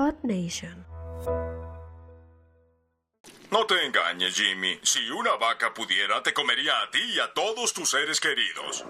Odd Nation. No te engañes, Jimmy. Si una vaca pudiera, te comería a ti y a todos tus seres queridos.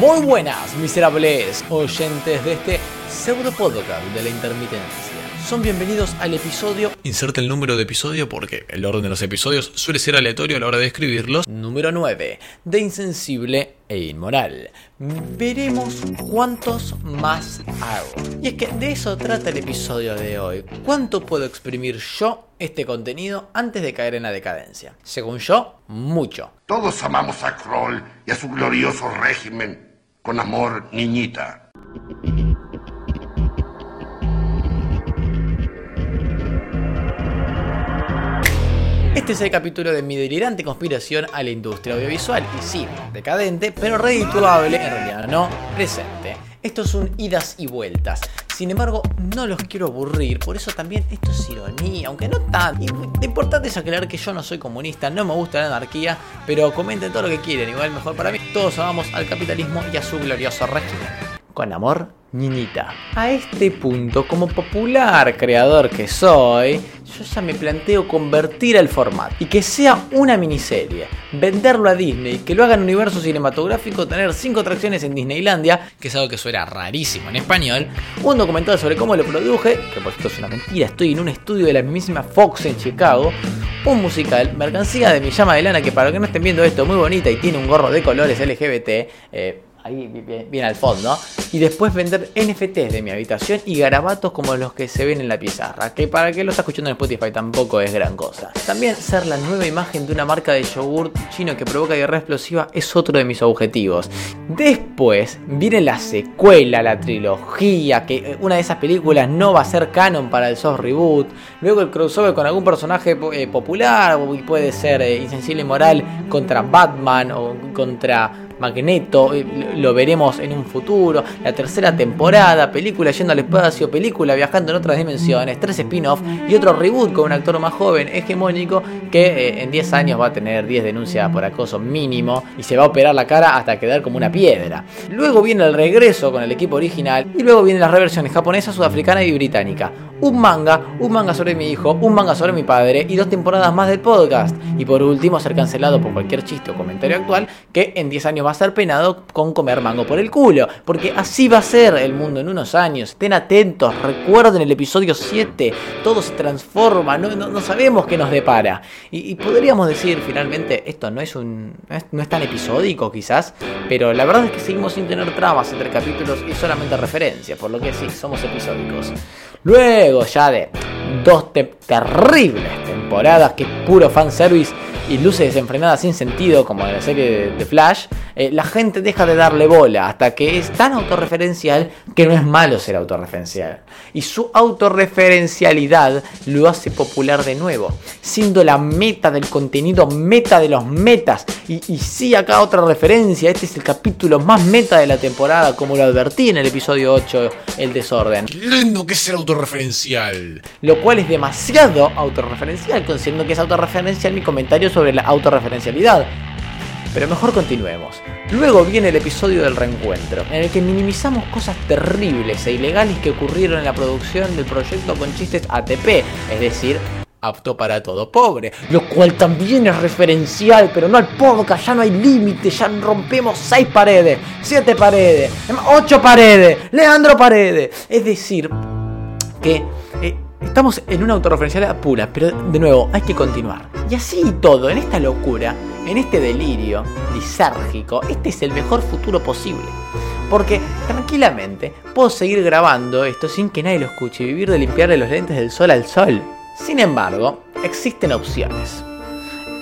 Muy buenas, miserables oyentes de este pseudo podcast de la intermitencia. Son bienvenidos al episodio. Inserte el número de episodio porque el orden de los episodios suele ser aleatorio a la hora de escribirlos. Número 9. De insensible e inmoral. Veremos cuántos más hago. Y es que de eso trata el episodio de hoy. ¿Cuánto puedo exprimir yo este contenido antes de caer en la decadencia? Según yo, mucho. Todos amamos a Kroll y a su glorioso régimen. Con amor, niñita. Este es el capítulo de mi delirante conspiración a la industria audiovisual. Y sí, decadente, pero redituable, en realidad no, presente. Esto son idas y vueltas. Sin embargo, no los quiero aburrir, por eso también esto es ironía, aunque no tan. Lo importante es aclarar que yo no soy comunista, no me gusta la anarquía, pero comenten todo lo que quieren, igual mejor para mí. Todos amamos al capitalismo y a su glorioso régimen. Con amor, niñita. A este punto, como popular creador que soy, yo ya me planteo convertir el formato y que sea una miniserie, venderlo a Disney, que lo haga en universo cinematográfico, tener 5 atracciones en Disneylandia, que es algo que suena rarísimo en español, un documental sobre cómo lo produje, que por cierto es una mentira, estoy en un estudio de la mismísima Fox en Chicago, un musical, mercancía de mi llama de lana, que para que no estén viendo esto, muy bonita y tiene un gorro de colores LGBT, eh, ahí bien, al fondo, y después vender NFTs de mi habitación y garabatos como los que se ven en la pizarra, que para que lo está escuchando en Spotify tampoco es gran cosa. También ser la nueva imagen de una marca de yogur chino que provoca guerra explosiva es otro de mis objetivos. Después viene la secuela, la trilogía, que una de esas películas no va a ser canon para el soft reboot. Luego el crossover con algún personaje eh, popular, puede ser eh, insensible y moral contra Batman o contra Magneto, lo veremos en un futuro, la tercera temporada, película yendo al espacio, película viajando en otras dimensiones, tres spin-offs y otro reboot con un actor más joven, hegemónico, que eh, en 10 años va a tener 10 denuncias por acoso mínimo y se va a operar la cara hasta quedar como una piedra. Luego viene el regreso con el equipo original y luego vienen las reversiones japonesa, sudafricana y británica. Un manga, un manga sobre mi hijo, un manga sobre mi padre y dos temporadas más del podcast. Y por último ser cancelado por cualquier chiste o comentario actual que en 10 años va a ser penado con comer mango por el culo. Porque así va a ser el mundo en unos años. Estén atentos, recuerden el episodio 7. Todo se transforma, no, sabemos qué nos depara. Y, podríamos decir finalmente, esto no es, un, no es, tan episódico quizás, pero la verdad es que seguimos sin tener tramas entre capítulos y solamente referencias, por lo que sí, somos episódicos. Luego ya de dos terribles temporadas, que puro fanservice y luces desenfrenadas sin sentido, como en la serie de, Flash, eh, la gente deja de darle bola hasta que es tan autorreferencial que no es malo ser autorreferencial. Y su autorreferencialidad lo hace popular de nuevo, siendo la meta del contenido, meta de los metas. Y, y sí, acá otra referencia, este es el capítulo más meta de la temporada, como lo advertí en el episodio 8, El desorden. Qué lindo que es ser autorreferencial. Lo cual es demasiado autorreferencial, considerando que es autorreferencial mi comentario sobre la autorreferencialidad. Pero mejor continuemos. Luego viene el episodio del reencuentro, en el que minimizamos cosas terribles e ilegales que ocurrieron en la producción del proyecto con chistes ATP, es decir, apto para todo pobre, lo cual también es referencial, pero no al podcast, ya no hay límite, ya rompemos seis paredes, siete paredes, ocho paredes, Leandro Paredes, es decir, que Estamos en una autorreferencial pura, pero de nuevo, hay que continuar. Y así y todo, en esta locura, en este delirio lisérgico, este es el mejor futuro posible. Porque tranquilamente puedo seguir grabando esto sin que nadie lo escuche y vivir de limpiarle los lentes del sol al sol. Sin embargo, existen opciones.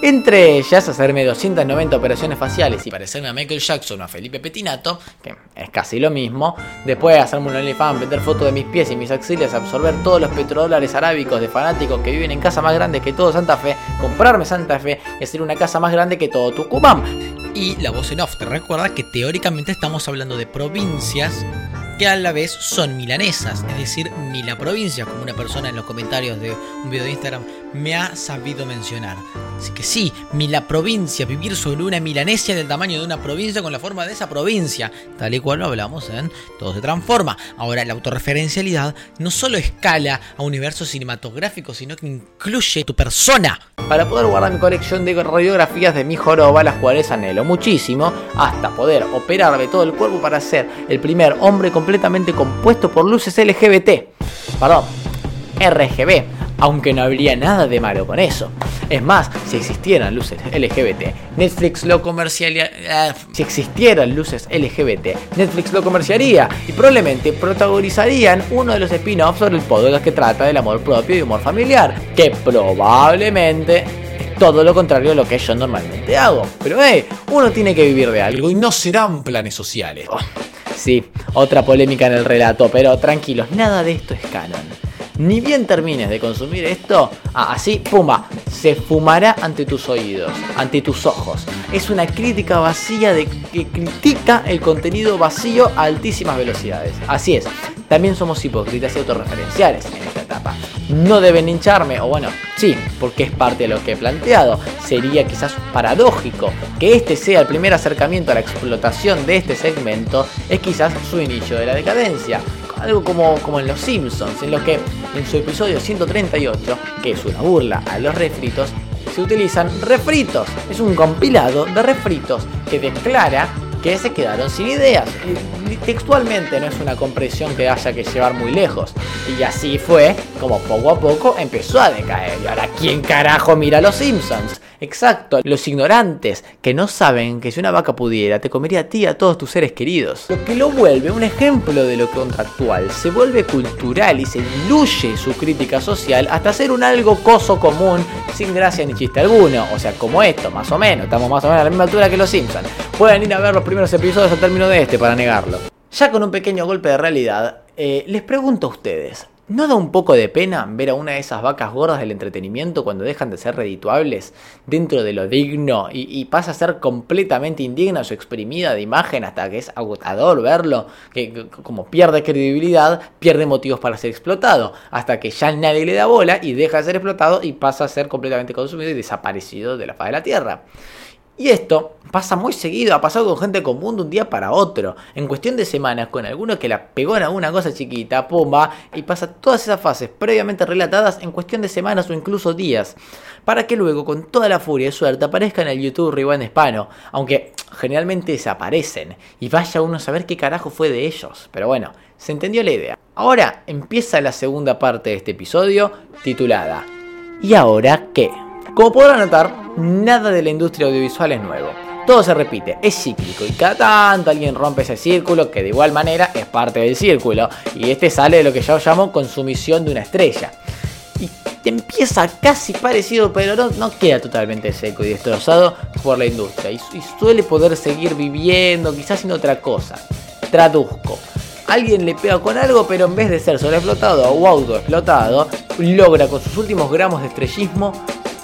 Entre ellas, hacerme 290 operaciones faciales y parecerme a Michael Jackson o a Felipe Petinato, que es casi lo mismo. Después hacerme un OnlyFans, vender fotos de mis pies y mis axilas, absorber todos los petrodólares arábicos de fanáticos que viven en casa más grande que todo Santa Fe, comprarme Santa Fe y hacer una casa más grande que todo Tucumán. Y la voz en off te recuerda que teóricamente estamos hablando de provincias que a la vez son milanesas, es decir, ni la provincia, como una persona en los comentarios de un video de Instagram me ha sabido mencionar. Así que sí, mi la provincia, vivir sobre una milanesia del tamaño de una provincia con la forma de esa provincia, tal y cual lo hablamos en Todo se transforma. Ahora, la autorreferencialidad no solo escala a universos cinematográficos, sino que incluye tu persona. Para poder guardar mi colección de radiografías de mi joroba, las cuales anhelo muchísimo, hasta poder operarme todo el cuerpo para ser el primer hombre completamente compuesto por luces LGBT. Perdón, RGB, aunque no habría nada de malo con eso. Es más, si existieran luces LGBT, Netflix lo comerciaría. eh, si existieran luces LGBT, Netflix lo comerciaría y probablemente protagonizarían uno de los spin-offs sobre el podcast que trata del amor propio y humor familiar, que probablemente todo lo contrario de lo que yo normalmente hago. Pero hey, uno tiene que vivir de algo Y no serán planes sociales. Sí, otra polémica en el relato, pero tranquilos, nada de esto es canon. Ni bien termines de consumir esto, ah, así, pumba, se fumará ante tus oídos, ante tus ojos. Es una crítica vacía de que critica el contenido vacío a altísimas velocidades. Así es, también somos hipócritas y autorreferenciales. No deben hincharme, o bueno, sí, porque es parte de lo que he planteado. Sería quizás paradójico que este sea el primer acercamiento a la explotación de este segmento, es quizás su inicio de la decadencia. Algo como, como en Los Simpsons, en lo que en su episodio 138, que es una burla a los refritos, se utilizan refritos. Es un compilado de refritos que declara que se quedaron sin ideas. Textualmente no es una compresión que haya que llevar muy lejos. Y así fue como poco a poco empezó a decaer. Y ahora, ¿quién carajo mira Los Simpsons? Exacto, los ignorantes que no saben que si una vaca pudiera te comería a ti y a todos tus seres queridos. Lo que lo vuelve un ejemplo de lo contractual, se vuelve cultural y se diluye su crítica social hasta ser un algo coso común sin gracia ni chiste alguno. O sea, como esto, más o menos, estamos más o menos a la misma altura que los Simpsons. Pueden ir a ver los primeros episodios al término de este para negarlo. Ya con un pequeño golpe de realidad, eh, les pregunto a ustedes, ¿No da un poco de pena ver a una de esas vacas gordas del entretenimiento cuando dejan de ser redituables dentro de lo digno y, pasa a ser completamente indigna su exprimida de imagen hasta que es agotador verlo? Que, que como pierde credibilidad, pierde motivos para ser explotado, hasta que ya nadie le da bola y deja de ser explotado y pasa a ser completamente consumido y desaparecido de la faz de la tierra. Y esto pasa muy seguido, ha pasado con gente común de un día para otro. En cuestión de semanas, con alguno que la pegó en alguna cosa chiquita, pumba, y pasa todas esas fases previamente relatadas en cuestión de semanas o incluso días. Para que luego, con toda la furia y suerte, aparezca en el YouTube Rewind Hispano. Aunque generalmente desaparecen. Y vaya uno a saber qué carajo fue de ellos. Pero bueno, se entendió la idea. Ahora empieza la segunda parte de este episodio, titulada ¿Y ahora qué? Como podrán notar, nada de la industria audiovisual es nuevo. Todo se repite, es cíclico y cada tanto alguien rompe ese círculo que de igual manera es parte del círculo y este sale de lo que yo llamo consumición de una estrella. Y empieza casi parecido pero no, no queda totalmente seco y destrozado por la industria y, y suele poder seguir viviendo, quizás haciendo otra cosa. Traduzco. Alguien le pega con algo, pero en vez de ser sobreexplotado o autoexplotado, logra con sus últimos gramos de estrellismo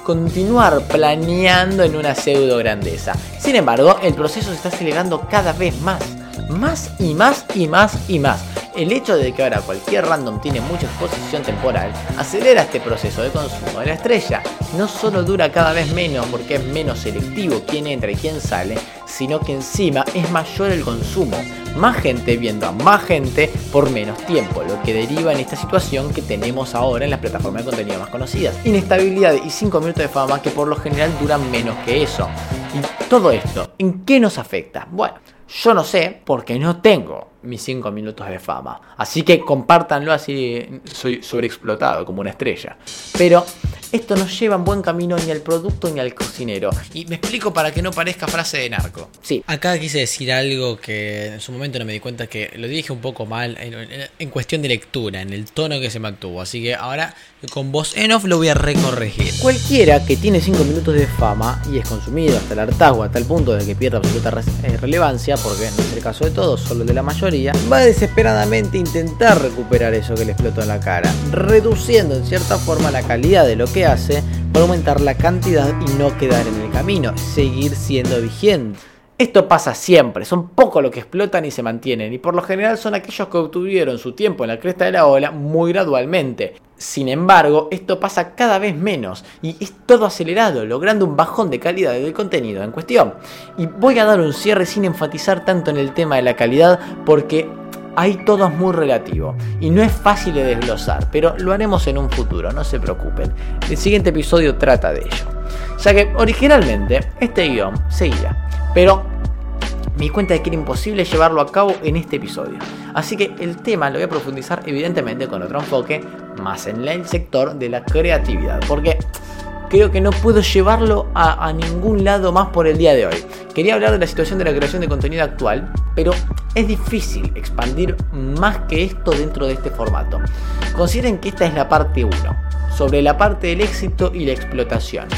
continuar planeando en una pseudo grandeza. Sin embargo, el proceso se está acelerando cada vez más. Más y más y más y más. El hecho de que ahora cualquier random tiene mucha exposición temporal acelera este proceso de consumo de la estrella. No solo dura cada vez menos porque es menos selectivo quién entra y quién sale, sino que encima es mayor el consumo. Más gente viendo a más gente por menos tiempo, lo que deriva en esta situación que tenemos ahora en las plataformas de contenido más conocidas. Inestabilidad y 5 minutos de fama que por lo general duran menos que eso. Y todo esto, ¿en qué nos afecta? Bueno, yo no sé porque no tengo mis 5 minutos de fama. Así que compártanlo así, soy sobreexplotado como una estrella. Pero esto no lleva en buen camino ni al producto ni al cocinero. Y me explico para que no parezca frase de narco. Sí, Acá quise decir algo que en su momento no me di cuenta que lo dije un poco mal en, en- en cuestión de lectura, en el tono que se mantuvo. Así que ahora con voz en off lo voy a recorregir. Cualquiera que tiene 5 minutos de fama y es consumido hasta el hartazgo, hasta el punto de que pierde absoluta eh, relevancia, porque no es el caso de todos, solo de la mayoría, va a desesperadamente intentar recuperar eso que le explotó en la cara, reduciendo en cierta forma la calidad de lo que hace para aumentar la cantidad y no quedar en el camino, seguir siendo vigente. Esto pasa siempre, son pocos los que explotan y se mantienen, y por lo general son aquellos que obtuvieron su tiempo en la cresta de la ola muy gradualmente. Sin embargo, esto pasa cada vez menos y es todo acelerado, logrando un bajón de calidad del contenido en cuestión. Y voy a dar un cierre sin enfatizar tanto en el tema de la calidad porque ahí todo es muy relativo y no es fácil de desglosar, pero lo haremos en un futuro, no se preocupen. El siguiente episodio trata de ello. Ya que originalmente este guion seguía, pero me di cuenta de que era imposible llevarlo a cabo en este episodio. Así que el tema lo voy a profundizar evidentemente con otro enfoque, más en el sector de la creatividad, porque creo que no puedo llevarlo a, a, ningún lado más por el día de hoy. Quería hablar de la situación de la creación de contenido actual, pero es difícil expandir más que esto dentro de este formato. Consideren que esta es la parte 1, sobre la parte del éxito y la explotación.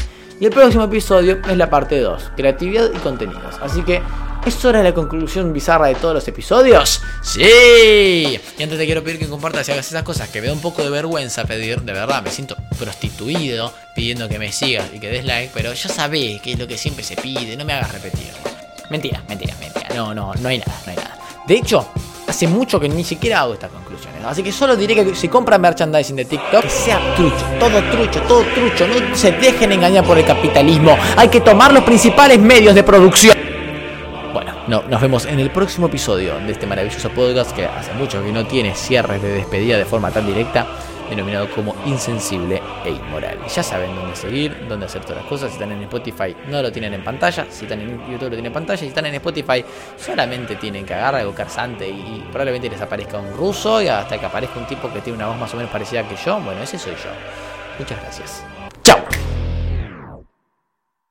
Y el próximo episodio es la parte 2, creatividad y contenidos. Así que ¿Es hora la conclusión bizarra de todos los episodios? ¡Sí! Y antes te quiero pedir que compartas y hagas esas cosas que me da un poco de vergüenza pedir, de verdad, me siento prostituido pidiendo que me sigas y que des like, pero ya sabés que es lo que siempre se pide, no me hagas repetir. Mentira, mentira, mentira. No, no, no hay nada, no hay nada. De hecho, hace mucho que ni siquiera hago estas conclusiones. Así que solo diré que si compran merchandising de TikTok, que sea trucho, todo trucho, todo trucho. No se dejen engañar por el capitalismo. Hay que tomar los principales medios de producción. No, nos vemos en el próximo episodio de este maravilloso podcast que hace mucho que no tiene cierres de despedida de forma tan directa, denominado como insensible e inmoral. Ya saben dónde seguir, dónde hacer todas las cosas. Si están en Spotify, no lo tienen en pantalla. Si están en YouTube, lo tienen en pantalla. Si están en Spotify, solamente tienen que agarrar algo carzante y, probablemente les aparezca un ruso y hasta que aparezca un tipo que tiene una voz más o menos parecida que yo. Bueno, ese soy yo. Muchas gracias. ¡Chao!